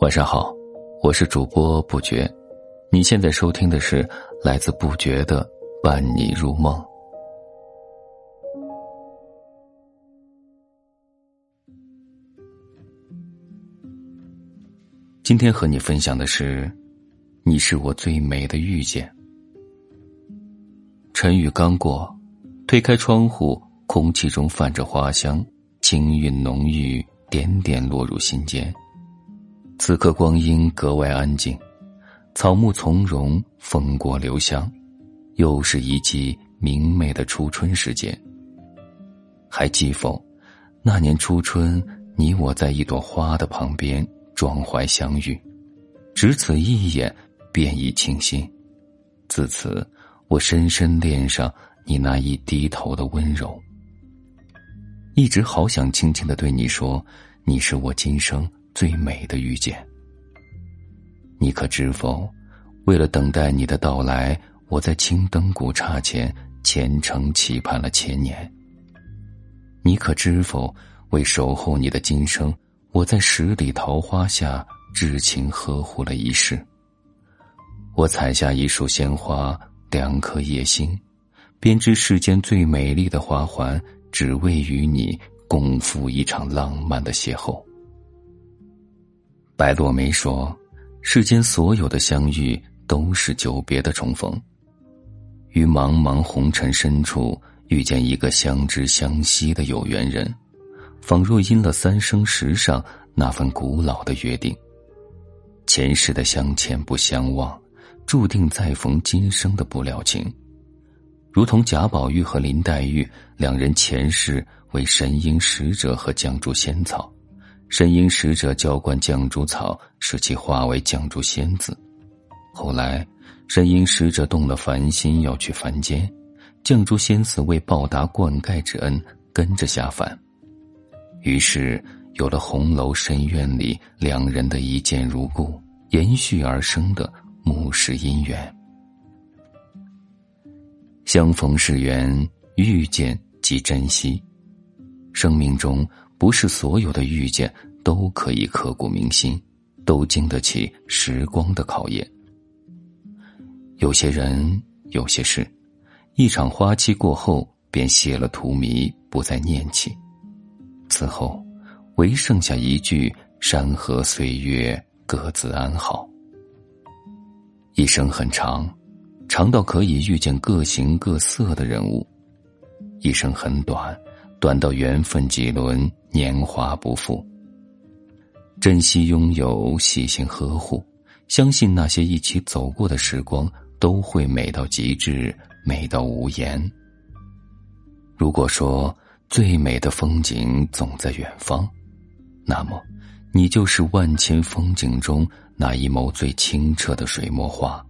晚上好，我是主播不觉，你现在收听的是来自不觉的伴你入梦。今天和你分享的是，你是我最美的遇见。晨雨刚过，推开窗户，空气中泛着花香，清韵浓郁，点点落入心间。此刻光阴格外安静，草木从容，风过留香，又是一季明媚的初春时节。还记否？那年初春，你我在一朵花的旁边壮怀相遇，只此一眼，便已倾心。自此，我深深恋上你那一低头的温柔，一直好想轻轻的对你说，你是我今生。最美的遇见，你可知否？为了等待你的到来，我在青灯古刹前虔诚期盼了千年。你可知否？为守候你的今生，我在十里桃花下至情呵护了一世。我采下一束鲜花，两颗叶心，编织世间最美丽的花环，只为与你共赴一场浪漫的邂逅。白落梅说：“世间所有的相遇，都是久别的重逢。于茫茫红尘深处遇见一个相知相惜的有缘人，仿若因了三生石上那份古老的约定。前世的相欠不相忘，注定再逢今生的不了情。如同贾宝玉和林黛玉两人前世为神瑛使者和绛珠仙草。”神瑛使者浇灌绛珠草，使其化为绛珠仙子。后来，神瑛使者动了凡心，要去凡间，绛珠仙子为报答灌溉之恩，跟着下凡。于是，有了红楼深院里两人的一见如故，延续而生的母氏姻缘。相逢是缘，遇见即珍惜。生命中。不是所有的遇见都可以刻骨铭心，都经得起时光的考验。有些人，有些事，一场花期过后便谢了荼蘼，不再念起。此后，唯剩下一句“山河岁月，各自安好”。一生很长，长到可以遇见各形各色的人物；一生很短。短到缘分几轮，年华不复。珍惜拥有，细心呵护，相信那些一起走过的时光都会美到极致，美到无言。如果说最美的风景总在远方，那么你就是万千风景中那一眸最清澈的水墨画，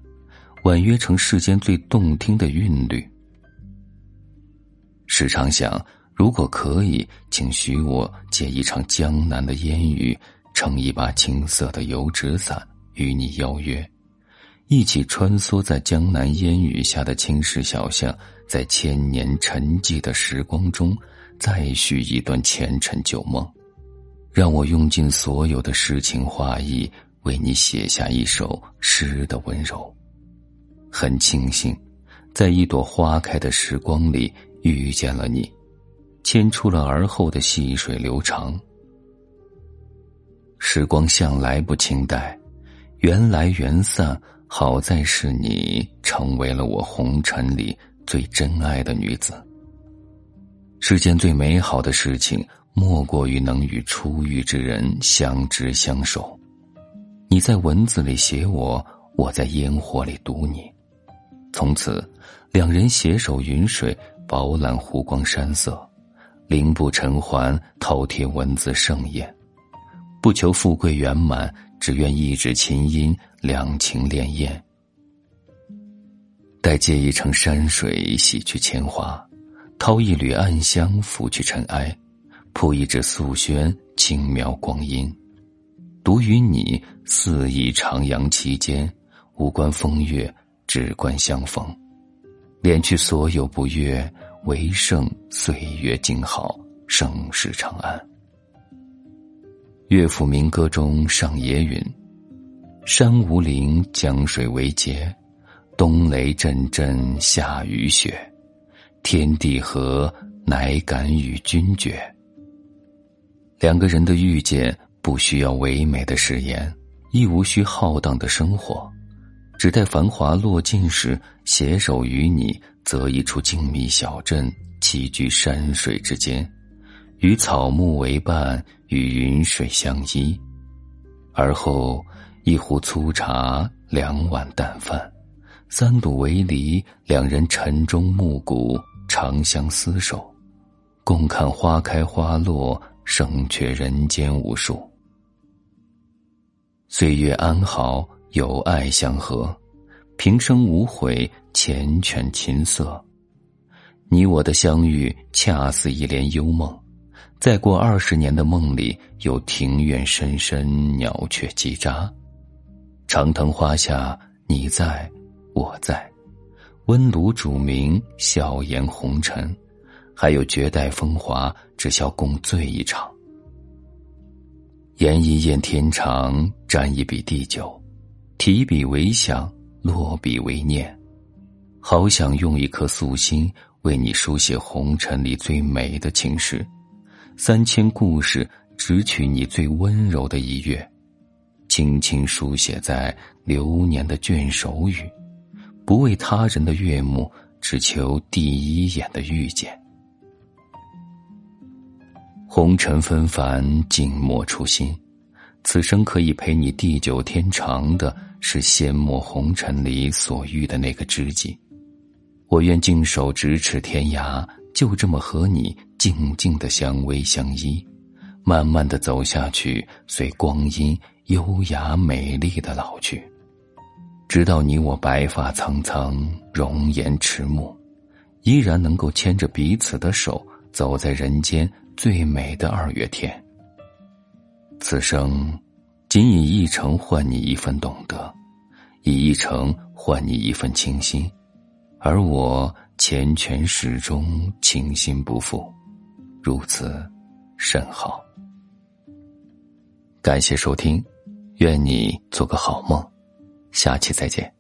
婉约成世间最动听的韵律。时常想。如果可以，请许我借一场江南的烟雨，撑一把青色的油纸伞，与你邀约，一起穿梭在江南烟雨下的青石小巷，在千年沉寂的时光中，再续一段前尘旧梦。让我用尽所有的诗情画意，为你写下一首诗的温柔。很庆幸，在一朵花开的时光里遇见了你。牵出了而后的细水流长。时光向来不轻待，缘来缘散，好在是你成为了我红尘里最真爱的女子。世间最美好的事情，莫过于能与初遇之人相知相守。你在文字里写我，我在烟火里读你，从此两人携手云水，饱览湖光山色。零步尘寰，饕餮文字盛宴，不求富贵圆满，只愿一纸琴音，两情潋滟。待借一程山水，洗去铅华，掏一缕暗香，拂去尘埃，铺一纸素轩，轻描光阴。独与你肆意徜徉其间，无关风月，只关相逢。敛去所有不悦。唯剩岁月静好，盛世长安。乐府民歌中上野云：“山无陵，江水为竭，冬雷阵阵，夏雨雪，天地合，乃敢与君绝。”两个人的遇见，不需要唯美的誓言，亦无需浩荡的生活，只待繁华落尽时，携手与你，择一处静谧小镇，栖居山水之间。与草木为伴，与云水相依，而后一壶粗茶，两碗淡饭，三度为离，两人晨钟暮鼓，长相厮守，共看花开花落，胜却人间无数。岁月安好，有爱相和，平生无悔，缱绻琴瑟。你我的相遇，恰似一帘幽梦。再过二十年的梦里，有庭院深深，鸟雀叽喳，长藤花下，你在，我在，温炉煮茗，笑颜红尘，还有绝代风华，只消共醉一场。言一雁天长，沾一笔地久，提笔为想，落笔为念，好想用一颗素心，为你书写红尘里最美的情诗。三千故事，只取你最温柔的一月，轻轻书写在流年的卷首语，不为他人的悦目，只求第一眼的遇见。红尘纷繁，静默初心，此生可以陪你地久天长的，是仙墨红尘里所遇的那个知己。我愿静守咫尺天涯。就这么和你静静的相偎相依，慢慢的走下去，随光阴优雅美丽的老去，直到你我白发苍苍，容颜迟暮，依然能够牵着彼此的手，走在人间最美的二月天。此生，仅以一程换你一份懂得，以一程换你一份倾心，而我。缱绻始终，清心不负，如此甚好。感谢收听，愿你做个好梦，下期再见。